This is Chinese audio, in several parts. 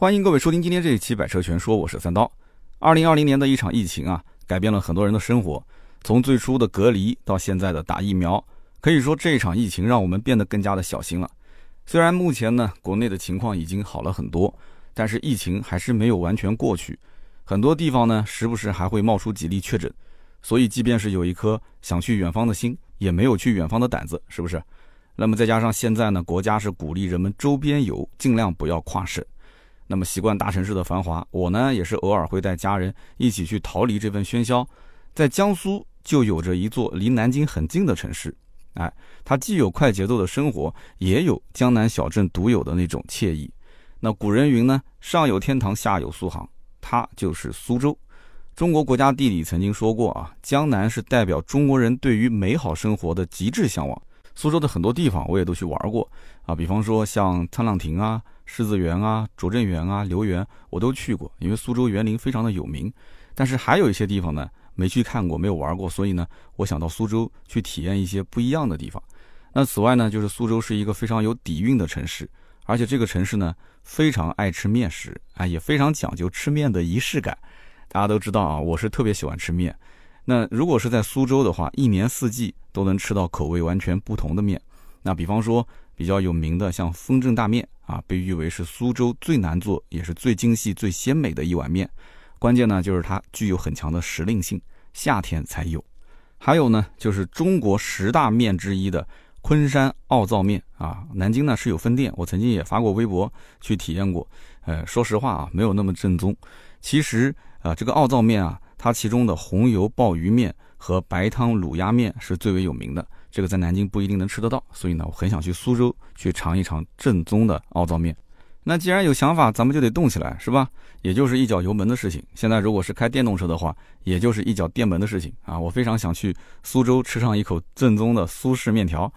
欢迎各位收听今天这一期《百车全说》，我是三刀。二零二零年的一场疫情啊，改变了很多人的生活，从最初的隔离到现在的打疫苗，可以说这一场疫情让我们变得更加的小心了。虽然目前呢，国内的情况已经好了很多，但是疫情还是没有完全过去，很多地方呢，时不时还会冒出几例确诊。所以，即便是有一颗想去远方的心，也没有去远方的胆子，是不是？那么再加上现在呢，国家是鼓励人们周边游，尽量不要跨省。那么习惯大城市的繁华，我呢也是偶尔会带家人一起去逃离这份喧嚣。在江苏就有着一座离南京很近的城市，哎，它既有快节奏的生活，也有江南小镇独有的那种惬意。那古人云呢，上有天堂，下有苏杭，它就是苏州。中国国家地理曾经说过啊，江南是代表中国人对于美好生活的极致向往。苏州的很多地方我也都去玩过啊，比方说像沧浪亭啊、狮子园啊、拙政园啊、留园，我都去过，因为苏州园林非常的有名。但是还有一些地方呢，没去看过，没有玩过，所以呢，我想到苏州去体验一些不一样的地方。那此外呢，就是苏州是一个非常有底蕴的城市，而且这个城市呢，非常爱吃面食啊，也非常讲究吃面的仪式感。大家都知道啊，我是特别喜欢吃面。那如果是在苏州的话，一年四季都能吃到口味完全不同的面。那比方说比较有名的，像丰正大面啊，被誉为是苏州最难做也是最精细最鲜美的一碗面。关键呢就是它具有很强的时令性，夏天才有。还有呢就是中国十大面之一的昆山奥灶面啊，南京呢是有分店，我曾经也发过微博去体验过。呃，说实话啊，没有那么正宗。其实啊，这个奥灶面啊。它其中的红油鲍鱼面和白汤卤鸭面是最为有名的，这个在南京不一定能吃得到，所以呢，我很想去苏州去尝一尝正宗的奥灶面。那既然有想法，咱们就得动起来，是吧？也就是一脚油门的事情。现在如果是开电动车的话，也就是一脚电门的事情啊！我非常想去苏州吃上一口正宗的苏式面条，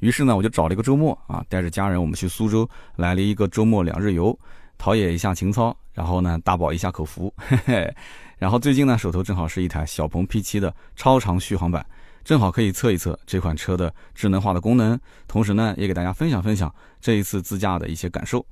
于是呢，我就找了一个周末啊，带着家人我们去苏州来了一个周末两日游，陶冶一下情操，然后呢，大饱一下口福，嘿嘿。然后最近呢，手头正好是一台小鹏 P7 的超长续航版，正好可以测一测这款车的智能化的功能，同时呢，也给大家分享分享这一次自驾的一些感受。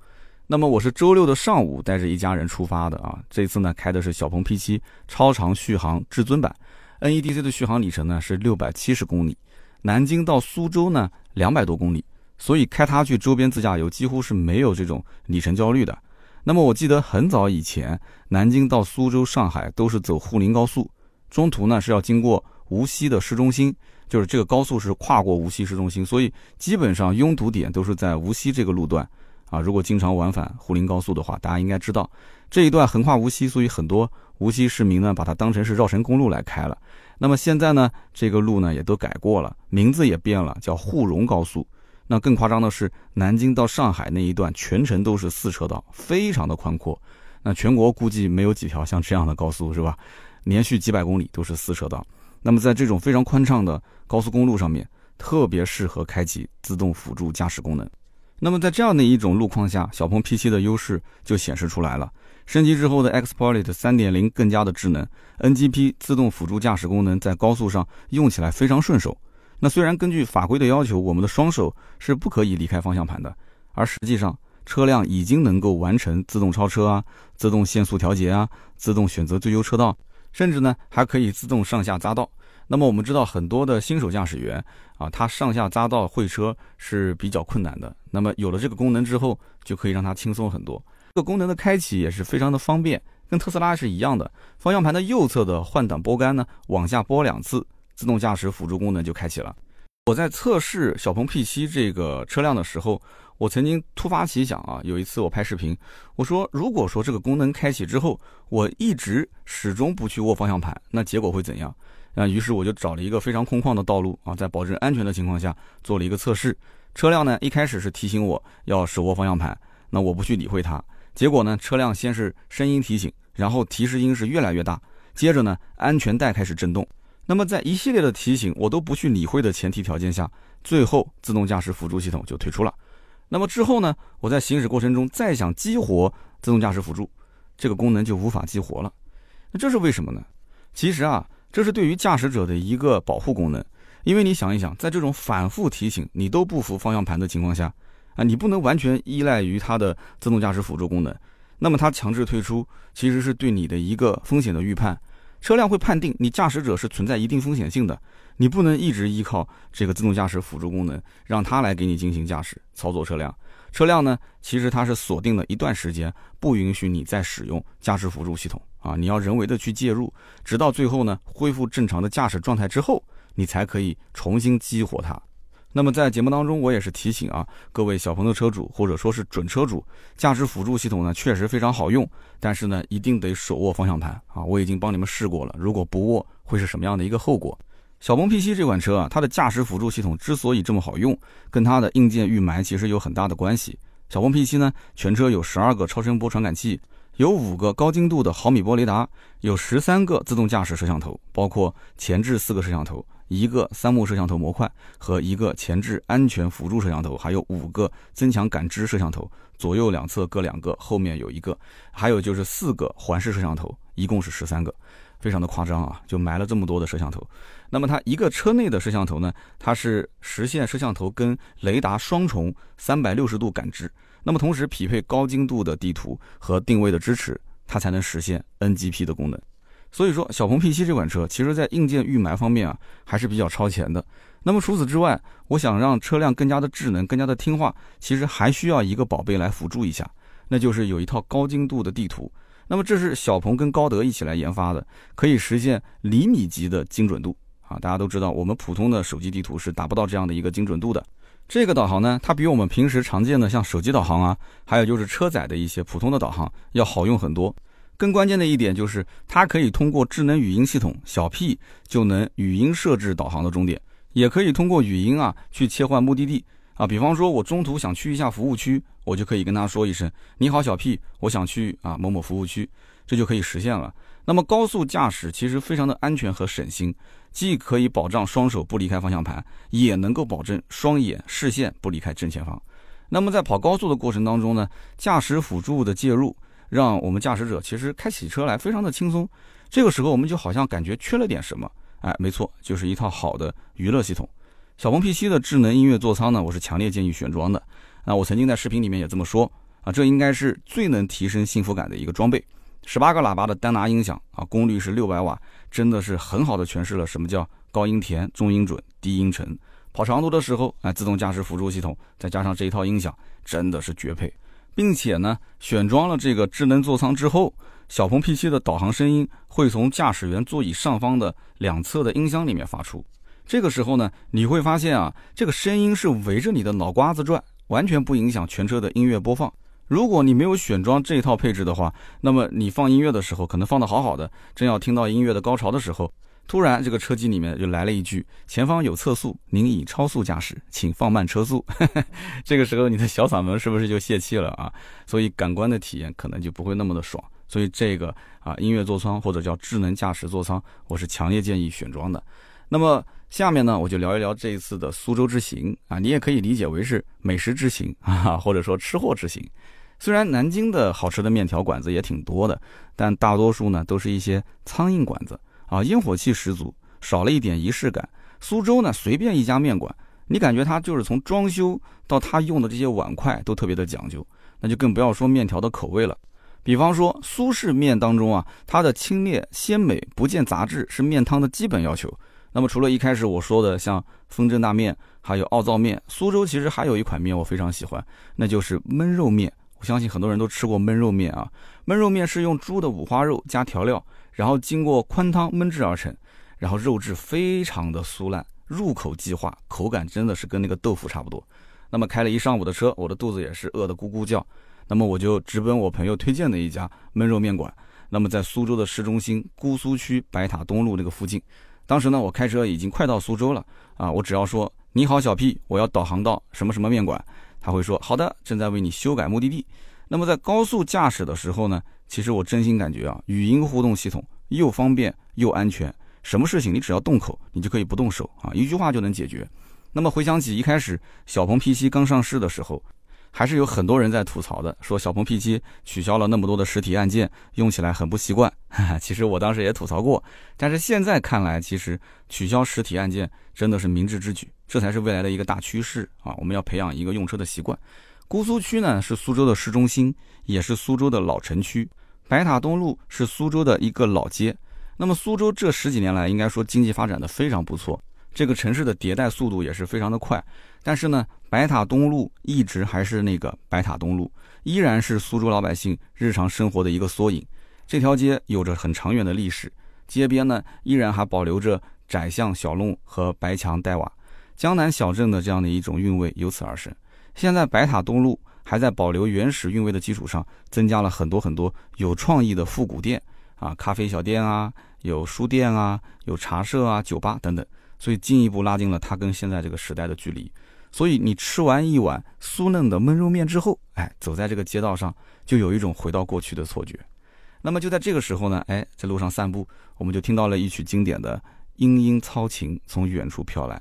那么我是周六的上午带着一家人出发的啊，这次呢开的是小鹏 P7 超长续航至尊版，NEDC 的续航里程呢是六百七十公里，南京到苏州呢两百多公里，所以开它去周边自驾游几乎是没有这种里程焦虑的。那么我记得很早以前，南京到苏州、上海都是走沪宁高速，中途呢是要经过无锡的市中心，就是这个高速是跨过无锡市中心，所以基本上拥堵点都是在无锡这个路段啊。如果经常往返沪宁高速的话，大家应该知道这一段横跨无锡，所以很多无锡市民呢把它当成是绕城公路来开了。那么现在呢，这个路呢也都改过了，名字也变了，叫沪蓉高速。那更夸张的是，南京到上海那一段全程都是四车道，非常的宽阔。那全国估计没有几条像这样的高速，是吧？连续几百公里都是四车道。那么在这种非常宽敞的高速公路上面，特别适合开启自动辅助驾驶功能。那么在这样的一种路况下，小鹏 P7 的优势就显示出来了。升级之后的 XPilot 3.0更加的智能，NGP 自动辅助驾驶功能在高速上用起来非常顺手。那虽然根据法规的要求，我们的双手是不可以离开方向盘的，而实际上车辆已经能够完成自动超车啊、自动限速调节啊、自动选择最优车道，甚至呢还可以自动上下匝道。那么我们知道很多的新手驾驶员啊，他上下匝道会车是比较困难的。那么有了这个功能之后，就可以让他轻松很多。这个功能的开启也是非常的方便，跟特斯拉是一样的。方向盘的右侧的换挡拨杆呢，往下拨两次。自动驾驶辅助功能就开启了。我在测试小鹏 P7 这个车辆的时候，我曾经突发奇想啊，有一次我拍视频，我说如果说这个功能开启之后，我一直始终不去握方向盘，那结果会怎样？啊，于是我就找了一个非常空旷的道路啊，在保证安全的情况下做了一个测试。车辆呢一开始是提醒我要手握方向盘，那我不去理会它。结果呢，车辆先是声音提醒，然后提示音是越来越大，接着呢，安全带开始震动。那么在一系列的提醒我都不去理会的前提条件下，最后自动驾驶辅助系统就退出了。那么之后呢，我在行驶过程中再想激活自动驾驶辅助，这个功能就无法激活了。那这是为什么呢？其实啊，这是对于驾驶者的一个保护功能。因为你想一想，在这种反复提醒你都不扶方向盘的情况下，啊，你不能完全依赖于它的自动驾驶辅助功能。那么它强制退出，其实是对你的一个风险的预判。车辆会判定你驾驶者是存在一定风险性的，你不能一直依靠这个自动驾驶辅助功能，让它来给你进行驾驶操作车辆。车辆呢，其实它是锁定了一段时间，不允许你再使用驾驶辅助系统啊，你要人为的去介入，直到最后呢恢复正常的驾驶状态之后，你才可以重新激活它。那么在节目当中，我也是提醒啊，各位小鹏的车主或者说是准车主，驾驶辅助系统呢确实非常好用，但是呢一定得手握方向盘啊！我已经帮你们试过了，如果不握会是什么样的一个后果？小鹏 P7 这款车啊，它的驾驶辅助系统之所以这么好用，跟它的硬件预埋其实有很大的关系。小鹏 P7 呢，全车有十二个超声波传感器，有五个高精度的毫米波雷达，有十三个自动驾驶摄像头，包括前置四个摄像头。一个三目摄像头模块和一个前置安全辅助摄像头，还有五个增强感知摄像头，左右两侧各两个，后面有一个，还有就是四个环视摄像头，一共是十三个，非常的夸张啊，就埋了这么多的摄像头。那么它一个车内的摄像头呢，它是实现摄像头跟雷达双重三百六十度感知，那么同时匹配高精度的地图和定位的支持，它才能实现 NGP 的功能。所以说，小鹏 P7 这款车，其实在硬件预埋方面啊，还是比较超前的。那么除此之外，我想让车辆更加的智能、更加的听话，其实还需要一个宝贝来辅助一下，那就是有一套高精度的地图。那么这是小鹏跟高德一起来研发的，可以实现厘米级的精准度啊！大家都知道，我们普通的手机地图是达不到这样的一个精准度的。这个导航呢，它比我们平时常见的像手机导航啊，还有就是车载的一些普通的导航要好用很多。更关键的一点就是，它可以通过智能语音系统小 P 就能语音设置导航的终点，也可以通过语音啊去切换目的地啊。比方说，我中途想去一下服务区，我就可以跟他说一声：“你好，小 P，我想去啊某某服务区。”这就可以实现了。那么高速驾驶其实非常的安全和省心，既可以保障双手不离开方向盘，也能够保证双眼视线不离开正前方。那么在跑高速的过程当中呢，驾驶辅助的介入。让我们驾驶者其实开起车来非常的轻松，这个时候我们就好像感觉缺了点什么，哎，没错，就是一套好的娱乐系统。小鹏 P7 的智能音乐座舱呢，我是强烈建议选装的。那我曾经在视频里面也这么说啊，这应该是最能提升幸福感的一个装备。十八个喇叭的丹拿音响啊，功率是六百瓦，真的是很好的诠释了什么叫高音甜、中音准、低音沉。跑长途的时候，哎，自动驾驶辅助系统再加上这一套音响，真的是绝配。并且呢，选装了这个智能座舱之后，小鹏 P7 的导航声音会从驾驶员座椅上方的两侧的音箱里面发出。这个时候呢，你会发现啊，这个声音是围着你的脑瓜子转，完全不影响全车的音乐播放。如果你没有选装这套配置的话，那么你放音乐的时候，可能放的好好的，正要听到音乐的高潮的时候。突然，这个车机里面就来了一句：“前方有测速，您已超速驾驶，请放慢车速。”这个时候，你的小嗓门是不是就泄气了啊？所以感官的体验可能就不会那么的爽。所以这个啊，音乐座舱或者叫智能驾驶座舱，我是强烈建议选装的。那么下面呢，我就聊一聊这一次的苏州之行啊，你也可以理解为是美食之行啊，或者说吃货之行。虽然南京的好吃的面条馆子也挺多的，但大多数呢都是一些苍蝇馆子。啊，烟火气十足，少了一点仪式感。苏州呢，随便一家面馆，你感觉它就是从装修到它用的这些碗筷都特别的讲究，那就更不要说面条的口味了。比方说苏式面当中啊，它的清冽鲜美不见杂质是面汤的基本要求。那么除了一开始我说的像风筝大面，还有奥灶面，苏州其实还有一款面我非常喜欢，那就是焖肉面。我相信很多人都吃过焖肉面啊，焖肉面是用猪的五花肉加调料。然后经过宽汤焖制而成，然后肉质非常的酥烂，入口即化，口感真的是跟那个豆腐差不多。那么开了一上午的车，我的肚子也是饿得咕咕叫。那么我就直奔我朋友推荐的一家焖肉面馆。那么在苏州的市中心姑苏区白塔东路那个附近。当时呢，我开车已经快到苏州了啊，我只要说你好小 P，我要导航到什么什么面馆，他会说好的，正在为你修改目的地。那么在高速驾驶的时候呢？其实我真心感觉啊，语音互动系统又方便又安全，什么事情你只要动口，你就可以不动手啊，一句话就能解决。那么回想起一开始小鹏 P7 刚上市的时候，还是有很多人在吐槽的，说小鹏 P7 取消了那么多的实体按键，用起来很不习惯。其实我当时也吐槽过，但是现在看来，其实取消实体按键真的是明智之举，这才是未来的一个大趋势啊！我们要培养一个用车的习惯。姑苏区呢是苏州的市中心，也是苏州的老城区。白塔东路是苏州的一个老街。那么苏州这十几年来，应该说经济发展的非常不错，这个城市的迭代速度也是非常的快。但是呢，白塔东路一直还是那个白塔东路，依然是苏州老百姓日常生活的一个缩影。这条街有着很长远的历史，街边呢依然还保留着窄巷小弄和白墙黛瓦，江南小镇的这样的一种韵味由此而生。现在白塔东路还在保留原始韵味的基础上，增加了很多很多有创意的复古店啊，咖啡小店啊，有书店啊，有茶社啊，酒吧等等，所以进一步拉近了它跟现在这个时代的距离。所以你吃完一碗酥嫩的焖肉面之后，哎，走在这个街道上，就有一种回到过去的错觉。那么就在这个时候呢，哎，在路上散步，我们就听到了一曲经典的《莺莺操琴》从远处飘来。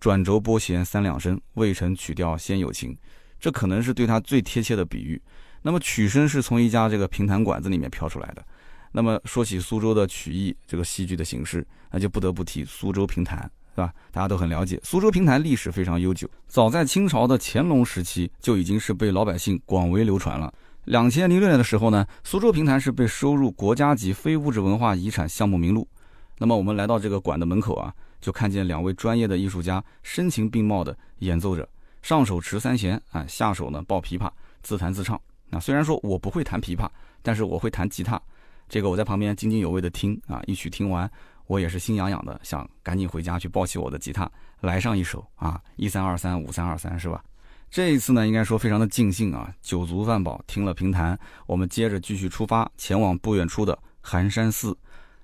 转轴拨弦三两声，未成曲调先有情。这可能是对他最贴切的比喻。那么曲声是从一家这个评弹馆子里面飘出来的。那么说起苏州的曲艺这个戏剧的形式，那就不得不提苏州评弹，是吧？大家都很了解，苏州评弹历史非常悠久，早在清朝的乾隆时期就已经是被老百姓广为流传了。两千零六年的时候呢，苏州评弹是被收入国家级非物质文化遗产项目名录。那么我们来到这个馆的门口啊。就看见两位专业的艺术家声情并茂的演奏着，上手持三弦，啊，下手呢抱琵琶，自弹自唱。那虽然说我不会弹琵琶，但是我会弹吉他。这个我在旁边津津有味的听啊，一曲听完，我也是心痒痒的，想赶紧回家去抱起我的吉他来上一首啊，一三二三五三二三是吧？这一次呢，应该说非常的尽兴啊，酒足饭饱，听了评弹，我们接着继续出发，前往不远处的寒山寺。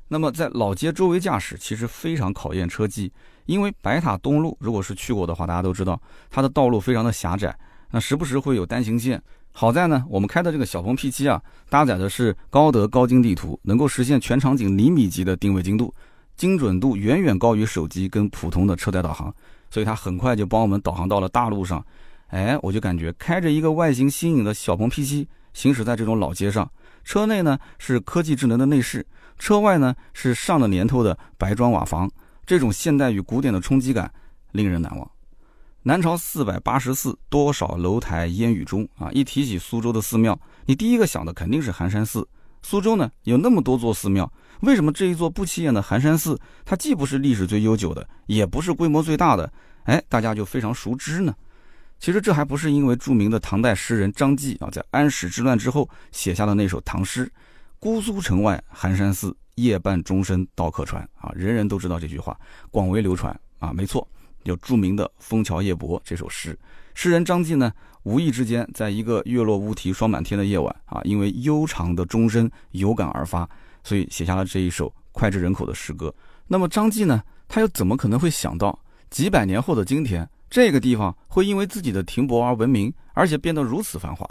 那么在老街周围驾驶其实非常考验车技，因为白塔东路如果是去过的话，大家都知道它的道路非常的狭窄，那时不时会有单行线。好在呢，我们开的这个小鹏 P7 啊，搭载的是高德高精地图，能够实现全场景厘米级的定位精度，精准度远远高于手机跟普通的车载导航，所以它很快就帮我们导航到了大路上。哎，我就感觉开着一个外形新颖的小鹏 P7 行驶在这种老街上，车内呢是科技智能的内饰。车外呢是上了年头的白砖瓦房，这种现代与古典的冲击感令人难忘。南朝四百八十寺，多少楼台烟雨中啊！一提起苏州的寺庙，你第一个想的肯定是寒山寺。苏州呢有那么多座寺庙，为什么这一座不起眼的寒山寺，它既不是历史最悠久的，也不是规模最大的，哎，大家就非常熟知呢？其实这还不是因为著名的唐代诗人张继啊，在安史之乱之后写下的那首唐诗。姑苏城外寒山寺，夜半钟声到客船啊，人人都知道这句话，广为流传啊。没错，有著名的《枫桥夜泊》这首诗。诗人张继呢，无意之间在一个月落乌啼霜满天的夜晚啊，因为悠长的钟声有感而发，所以写下了这一首脍炙人口的诗歌。那么张继呢，他又怎么可能会想到，几百年后的今天，这个地方会因为自己的停泊而闻名，而且变得如此繁华？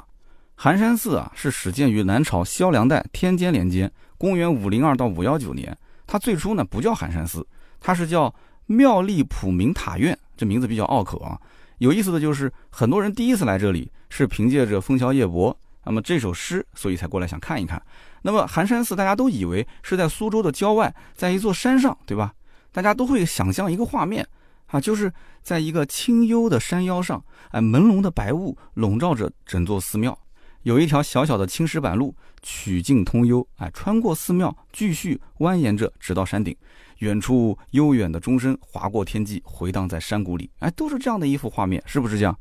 寒山寺啊，是始建于南朝萧梁代天监年间，公元五零二到五幺九年。它最初呢不叫寒山寺，它是叫妙丽普明塔院，这名字比较拗口啊。有意思的就是，很多人第一次来这里是凭借着《枫桥夜泊》那么这首诗，所以才过来想看一看。那么寒山寺大家都以为是在苏州的郊外，在一座山上，对吧？大家都会想象一个画面啊，就是在一个清幽的山腰上，哎，朦胧的白雾笼罩着整座寺庙。有一条小小的青石板路，曲径通幽，哎，穿过寺庙，继续蜿蜒着，直到山顶。远处悠远的钟声划过天际，回荡在山谷里，哎，都是这样的一幅画面，是不是这样？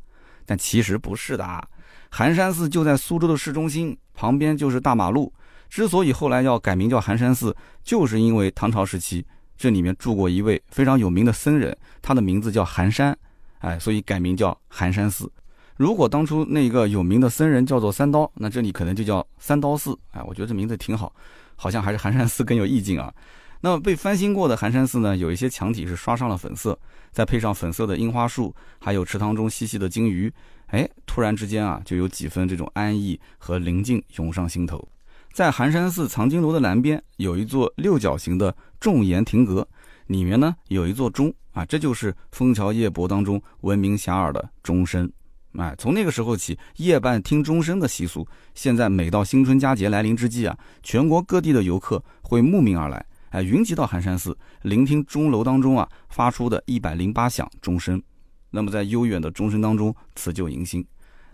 但其实不是的啊。寒山寺就在苏州的市中心，旁边就是大马路。之所以后来要改名叫寒山寺，就是因为唐朝时期这里面住过一位非常有名的僧人，他的名字叫寒山，哎，所以改名叫寒山寺。如果当初那个有名的僧人叫做三刀，那这里可能就叫三刀寺。哎，我觉得这名字挺好，好像还是寒山寺更有意境啊。那么被翻新过的寒山寺呢，有一些墙体是刷上了粉色，再配上粉色的樱花树，还有池塘中嬉戏的金鱼，哎，突然之间啊，就有几分这种安逸和宁静涌上心头。在寒山寺藏经楼的南边，有一座六角形的重檐亭阁，里面呢有一座钟啊，这就是《枫桥夜泊》当中闻名遐迩的钟声。哎，从那个时候起，夜半听钟声的习俗，现在每到新春佳节来临之际啊，全国各地的游客会慕名而来，哎，云集到寒山寺，聆听钟楼当中啊发出的一百零八响钟声。那么在悠远的钟声当中辞旧迎新，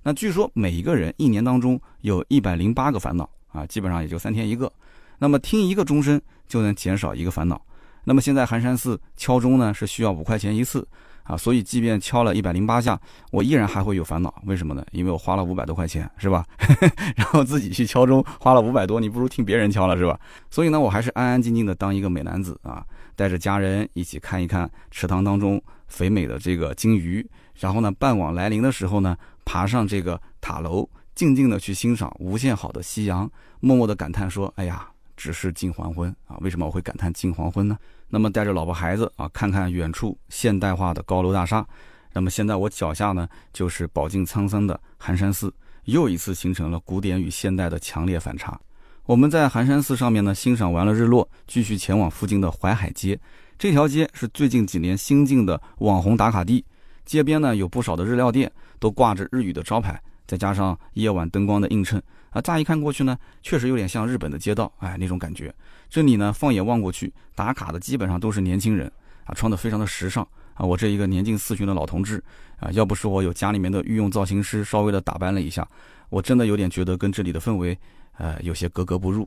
那据说每一个人一年当中有一百零八个烦恼啊，基本上也就三天一个。那么听一个钟声就能减少一个烦恼。那么现在寒山寺敲钟呢是需要五块钱一次啊，所以即便敲了一百零八下，我依然还会有烦恼。为什么呢？因为我花了五百多块钱，是吧？然后自己去敲钟花了五百多，你不如听别人敲了，是吧？所以呢，我还是安安静静的当一个美男子啊，带着家人一起看一看池塘当中肥美的这个金鱼。然后呢，傍晚来临的时候呢，爬上这个塔楼，静静的去欣赏无限好的夕阳，默默的感叹说：“哎呀，只是近黄昏啊！为什么我会感叹近黄昏呢？”那么带着老婆孩子啊，看看远处现代化的高楼大厦。那么现在我脚下呢，就是饱经沧桑的寒山寺，又一次形成了古典与现代的强烈反差。我们在寒山寺上面呢，欣赏完了日落，继续前往附近的淮海街。这条街是最近几年新进的网红打卡地。街边呢有不少的日料店，都挂着日语的招牌，再加上夜晚灯光的映衬啊，乍一看过去呢，确实有点像日本的街道，哎，那种感觉。这里呢，放眼望过去，打卡的基本上都是年轻人啊，穿的非常的时尚啊。我这一个年近四旬的老同志啊，要不是我有家里面的御用造型师稍微的打扮了一下，我真的有点觉得跟这里的氛围，呃，有些格格不入。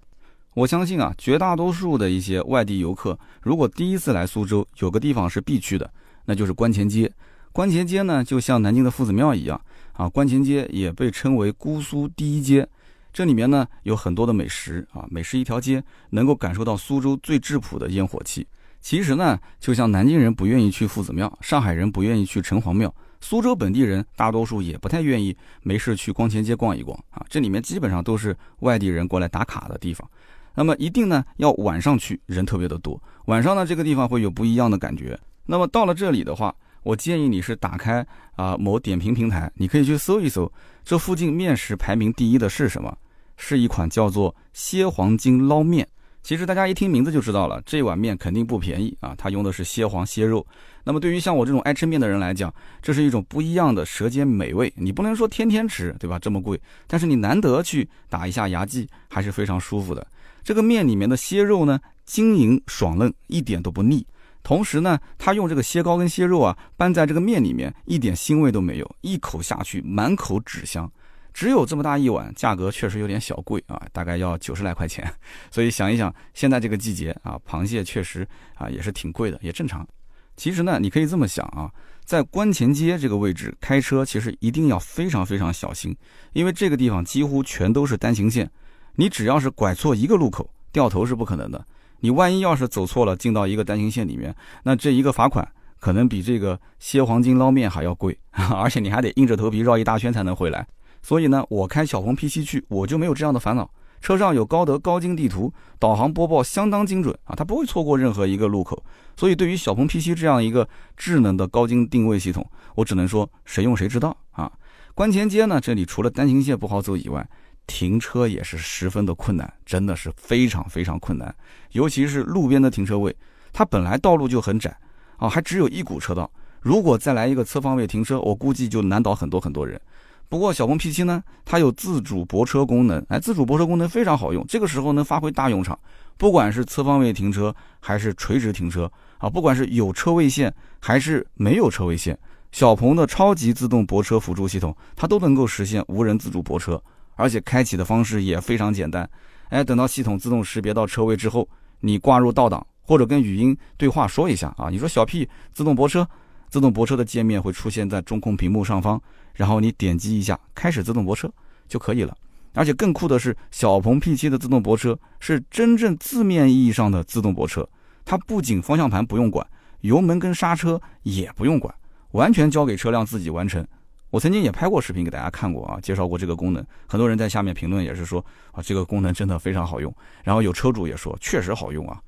我相信啊，绝大多数的一些外地游客，如果第一次来苏州，有个地方是必去的，那就是观前街。观前街呢，就像南京的夫子庙一样啊。观前街也被称为姑苏第一街，这里面呢有很多的美食啊，美食一条街，能够感受到苏州最质朴的烟火气。其实呢，就像南京人不愿意去夫子庙，上海人不愿意去城隍庙，苏州本地人大多数也不太愿意没事去光前街逛一逛啊。这里面基本上都是外地人过来打卡的地方。那么一定呢要晚上去，人特别的多。晚上呢这个地方会有不一样的感觉。那么到了这里的话，我建议你是打开啊某点评平台，你可以去搜一搜，这附近面食排名第一的是什么？是一款叫做蝎黄金捞面。其实大家一听名字就知道了，这碗面肯定不便宜啊，它用的是蝎黄蝎肉。那么对于像我这种爱吃面的人来讲，这是一种不一样的舌尖美味。你不能说天天吃，对吧？这么贵，但是你难得去打一下牙祭，还是非常舒服的。这个面里面的蝎肉呢，晶莹爽嫩，一点都不腻。同时呢，他用这个蟹膏跟蟹肉啊拌在这个面里面，一点腥味都没有，一口下去满口纸香。只有这么大一碗，价格确实有点小贵啊，大概要九十来块钱。所以想一想，现在这个季节啊，螃蟹确实啊也是挺贵的，也正常。其实呢，你可以这么想啊，在观前街这个位置开车，其实一定要非常非常小心，因为这个地方几乎全都是单行线，你只要是拐错一个路口，掉头是不可能的。你万一要是走错了，进到一个单行线里面，那这一个罚款可能比这个蝎黄金捞面还要贵，而且你还得硬着头皮绕一大圈才能回来。所以呢，我开小鹏 P7 去，我就没有这样的烦恼。车上有高德高精地图，导航播报相当精准啊，它不会错过任何一个路口。所以对于小鹏 P7 这样一个智能的高精定位系统，我只能说谁用谁知道啊。观前街呢，这里除了单行线不好走以外，停车也是十分的困难，真的是非常非常困难，尤其是路边的停车位，它本来道路就很窄啊，还只有一股车道，如果再来一个侧方位停车，我估计就难倒很多很多人。不过小鹏 P7 呢，它有自主泊车功能，哎，自主泊车功能非常好用，这个时候能发挥大用场，不管是侧方位停车还是垂直停车啊，不管是有车位线还是没有车位线，小鹏的超级自动泊车辅助系统，它都能够实现无人自主泊车。而且开启的方式也非常简单，哎，等到系统自动识别到车位之后，你挂入倒档或者跟语音对话说一下啊，你说小 P 自动泊车，自动泊车的界面会出现在中控屏幕上方，然后你点击一下开始自动泊车就可以了。而且更酷的是，小鹏 P7 的自动泊车是真正字面意义上的自动泊车，它不仅方向盘不用管，油门跟刹车也不用管，完全交给车辆自己完成。我曾经也拍过视频给大家看过啊，介绍过这个功能，很多人在下面评论也是说啊，这个功能真的非常好用。然后有车主也说确实好用啊。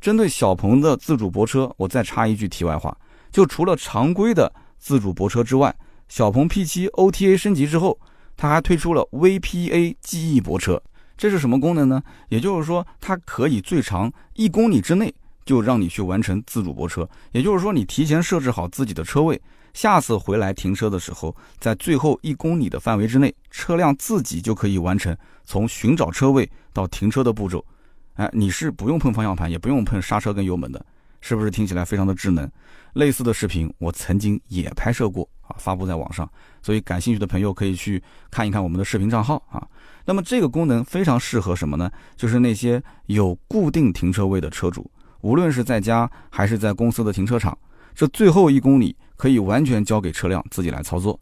针对小鹏的自主泊车，我再插一句题外话，就除了常规的自主泊车之外，小鹏 P7 OTA 升级之后，它还推出了 VPA 记忆泊车，这是什么功能呢？也就是说，它可以最长一公里之内就让你去完成自主泊车，也就是说，你提前设置好自己的车位。下次回来停车的时候，在最后一公里的范围之内，车辆自己就可以完成从寻找车位到停车的步骤。哎，你是不用碰方向盘，也不用碰刹车跟油门的。是不是听起来非常的智能？类似的视频我曾经也拍摄过啊，发布在网上，所以感兴趣的朋友可以去看一看我们的视频账号啊。那么这个功能非常适合什么呢？就是那些有固定停车位的车主，无论是在家还是在公司的停车场，这最后一公里可以完全交给车辆自己来操作。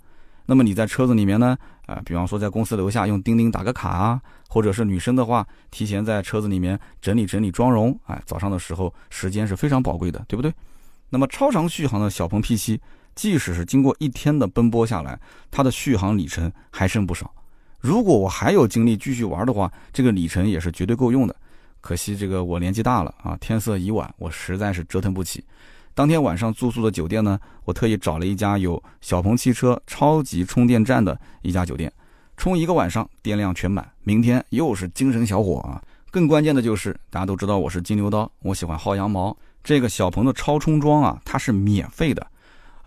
那么你在车子里面呢？啊，比方说在公司楼下用钉钉打个卡啊，或者是女生的话，提前在车子里面整理整理妆容，哎，早上的时候时间是非常宝贵的，对不对？那么超长续航的小鹏 P7，即使是经过一天的奔波下来，它的续航里程还剩不少。如果我还有精力继续玩的话，这个里程也是绝对够用的。可惜这个我年纪大了啊，天色已晚，我实在是折腾不起。当天晚上住宿的酒店呢，我特意找了一家有小鹏汽车超级充电站的一家酒店，充一个晚上电量全满，明天又是精神小伙啊！更关键的就是大家都知道我是金牛刀，我喜欢薅羊毛，这个小鹏的超充桩啊，它是免费的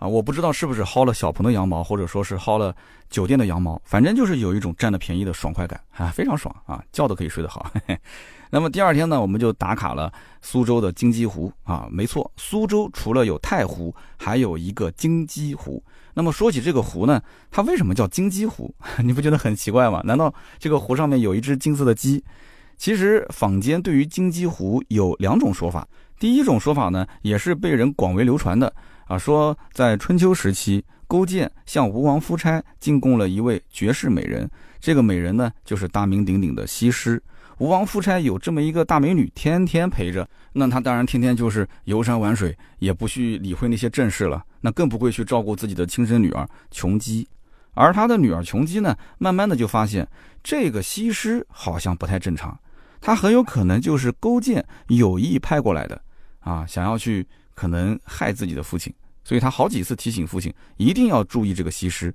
啊！我不知道是不是薅了小鹏的羊毛，或者说是薅了酒店的羊毛，反正就是有一种占了便宜的爽快感啊，非常爽啊，觉都可以睡得好。那么第二天呢，我们就打卡了苏州的金鸡湖啊，没错，苏州除了有太湖，还有一个金鸡湖。那么说起这个湖呢，它为什么叫金鸡湖？你不觉得很奇怪吗？难道这个湖上面有一只金色的鸡？其实坊间对于金鸡湖有两种说法。第一种说法呢，也是被人广为流传的啊，说在春秋时期，勾践向吴王夫差进贡了一位绝世美人，这个美人呢，就是大名鼎鼎的西施。吴王夫差有这么一个大美女，天天陪着，那他当然天天就是游山玩水，也不去理会那些正事了，那更不会去照顾自己的亲生女儿琼姬。而他的女儿琼姬呢，慢慢的就发现这个西施好像不太正常，她很有可能就是勾践有意派过来的，啊，想要去可能害自己的父亲，所以他好几次提醒父亲一定要注意这个西施。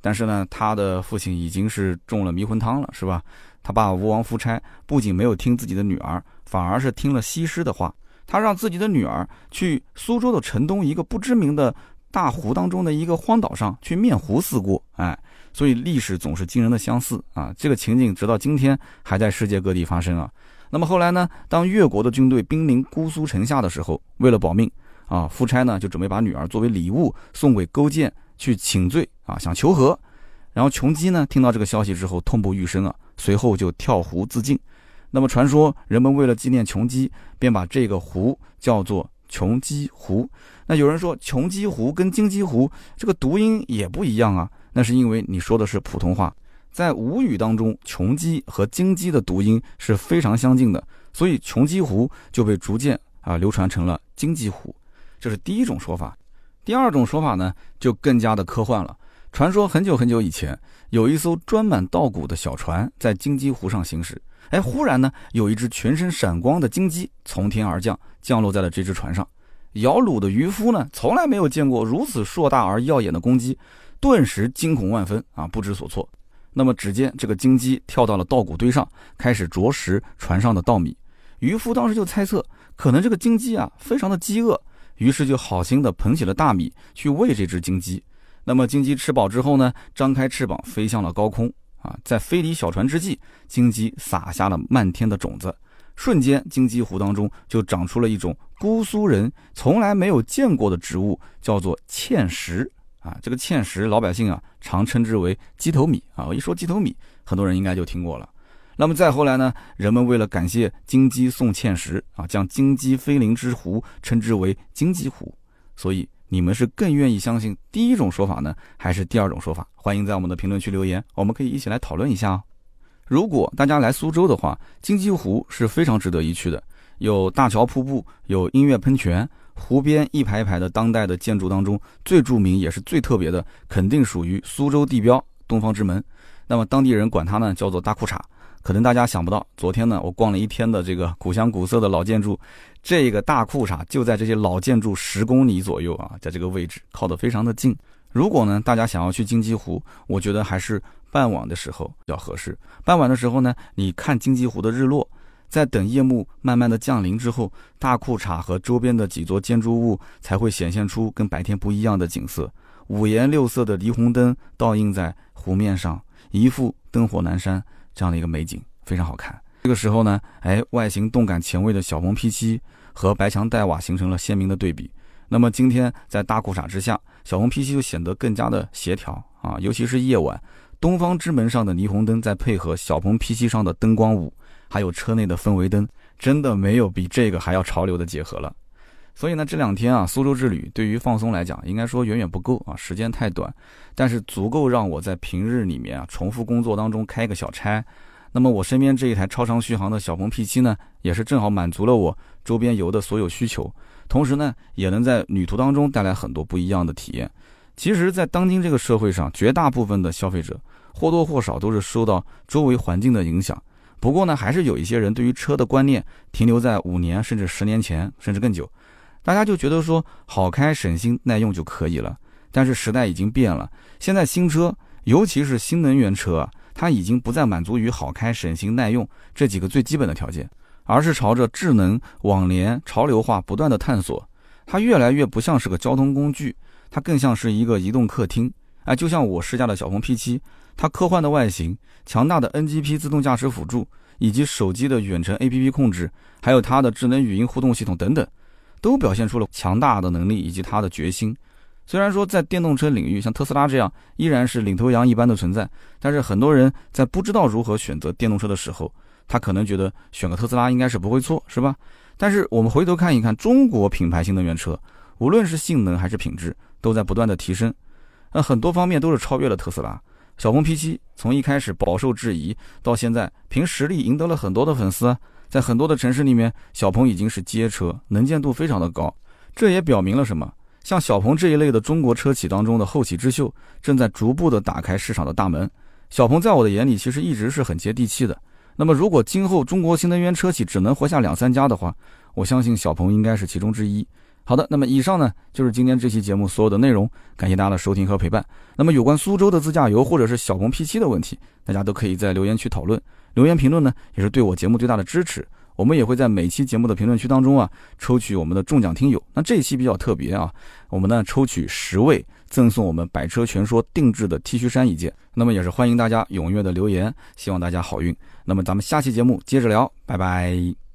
但是呢，他的父亲已经是中了迷魂汤了，是吧？他爸吴王夫差不仅没有听自己的女儿，反而是听了西施的话。他让自己的女儿去苏州的城东一个不知名的大湖当中的一个荒岛上去面湖思过。哎，所以历史总是惊人的相似啊！这个情景直到今天还在世界各地发生啊。那么后来呢？当越国的军队兵临姑苏城下的时候，为了保命啊，夫差呢就准备把女儿作为礼物送给勾践去请罪啊，想求和。然后琼姬呢听到这个消息之后痛不欲生啊。随后就跳湖自尽。那么传说人们为了纪念琼姬，便把这个湖叫做琼姬湖。那有人说琼姬湖跟金鸡湖这个读音也不一样啊，那是因为你说的是普通话，在吴语当中，琼姬和金鸡的读音是非常相近的，所以琼姬湖就被逐渐啊流传成了金鸡湖。这是第一种说法。第二种说法呢，就更加的科幻了。传说很久很久以前，有一艘装满稻谷的小船在金鸡湖上行驶。哎，忽然呢，有一只全身闪光的金鸡从天而降，降落在了这只船上。摇橹的渔夫呢，从来没有见过如此硕大而耀眼的公鸡，顿时惊恐万分啊，不知所措。那么，只见这个金鸡跳到了稻谷堆上，开始啄食船上的稻米。渔夫当时就猜测，可能这个金鸡啊，非常的饥饿，于是就好心的捧起了大米去喂这只金鸡。那么金鸡吃饱之后呢，张开翅膀飞向了高空啊，在飞离小船之际，金鸡撒下了漫天的种子，瞬间金鸡湖当中就长出了一种姑苏人从来没有见过的植物，叫做芡实啊。这个芡实老百姓啊常称之为鸡头米啊。我一说鸡头米，很多人应该就听过了。那么再后来呢，人们为了感谢金鸡送芡实啊，将金鸡飞临之湖称之为金鸡湖，所以。你们是更愿意相信第一种说法呢，还是第二种说法？欢迎在我们的评论区留言，我们可以一起来讨论一下哦。如果大家来苏州的话，金鸡湖是非常值得一去的，有大桥瀑布，有音乐喷泉，湖边一排一排的当代的建筑当中，最著名也是最特别的，肯定属于苏州地标东方之门。那么当地人管它呢叫做大裤衩。可能大家想不到，昨天呢，我逛了一天的这个古香古色的老建筑，这个大裤衩就在这些老建筑十公里左右啊，在这个位置靠得非常的近。如果呢，大家想要去金鸡湖，我觉得还是傍晚的时候比较合适。傍晚的时候呢，你看金鸡湖的日落，在等夜幕慢慢的降临之后，大裤衩和周边的几座建筑物才会显现出跟白天不一样的景色。五颜六色的霓虹灯倒映在湖面上，一副灯火阑珊。这样的一个美景非常好看。这个时候呢，哎，外形动感前卫的小鹏 P7 和白墙黛瓦形成了鲜明的对比。那么今天在大裤衩之下，小鹏 P7 就显得更加的协调啊，尤其是夜晚，东方之门上的霓虹灯再配合小鹏 P7 上的灯光舞，还有车内的氛围灯，真的没有比这个还要潮流的结合了。所以呢，这两天啊，苏州之旅对于放松来讲，应该说远远不够啊，时间太短，但是足够让我在平日里面啊，重复工作当中开个小差。那么我身边这一台超长续航的小鹏 P7 呢，也是正好满足了我周边游的所有需求，同时呢，也能在旅途当中带来很多不一样的体验。其实，在当今这个社会上，绝大部分的消费者或多或少都是受到周围环境的影响。不过呢，还是有一些人对于车的观念停留在五年甚至十年前，甚至更久。大家就觉得说好开、省心、耐用就可以了，但是时代已经变了。现在新车，尤其是新能源车啊，它已经不再满足于好开、省心、耐用这几个最基本的条件，而是朝着智能、网联、潮流化不断的探索。它越来越不像是个交通工具，它更像是一个移动客厅。哎，就像我试驾的小鹏 P7，它科幻的外形、强大的 NGP 自动驾驶辅助，以及手机的远程 APP 控制，还有它的智能语音互动系统等等。都表现出了强大的能力以及他的决心。虽然说在电动车领域，像特斯拉这样依然是领头羊一般的存在，但是很多人在不知道如何选择电动车的时候，他可能觉得选个特斯拉应该是不会错，是吧？但是我们回头看一看中国品牌新能源车，无论是性能还是品质，都在不断的提升，那很多方面都是超越了特斯拉。小鹏 P7 从一开始饱受质疑，到现在凭实力赢得了很多的粉丝。在很多的城市里面，小鹏已经是街车，能见度非常的高。这也表明了什么？像小鹏这一类的中国车企当中的后起之秀，正在逐步的打开市场的大门。小鹏在我的眼里，其实一直是很接地气的。那么，如果今后中国新能源车企只能活下两三家的话，我相信小鹏应该是其中之一。好的，那么以上呢就是今天这期节目所有的内容，感谢大家的收听和陪伴。那么有关苏州的自驾游或者是小鹏 P7 的问题，大家都可以在留言区讨论。留言评论呢，也是对我节目最大的支持。我们也会在每期节目的评论区当中啊，抽取我们的中奖听友。那这一期比较特别啊，我们呢抽取十位，赠送我们百车全说定制的 T 恤衫一件。那么也是欢迎大家踊跃的留言，希望大家好运。那么咱们下期节目接着聊，拜拜。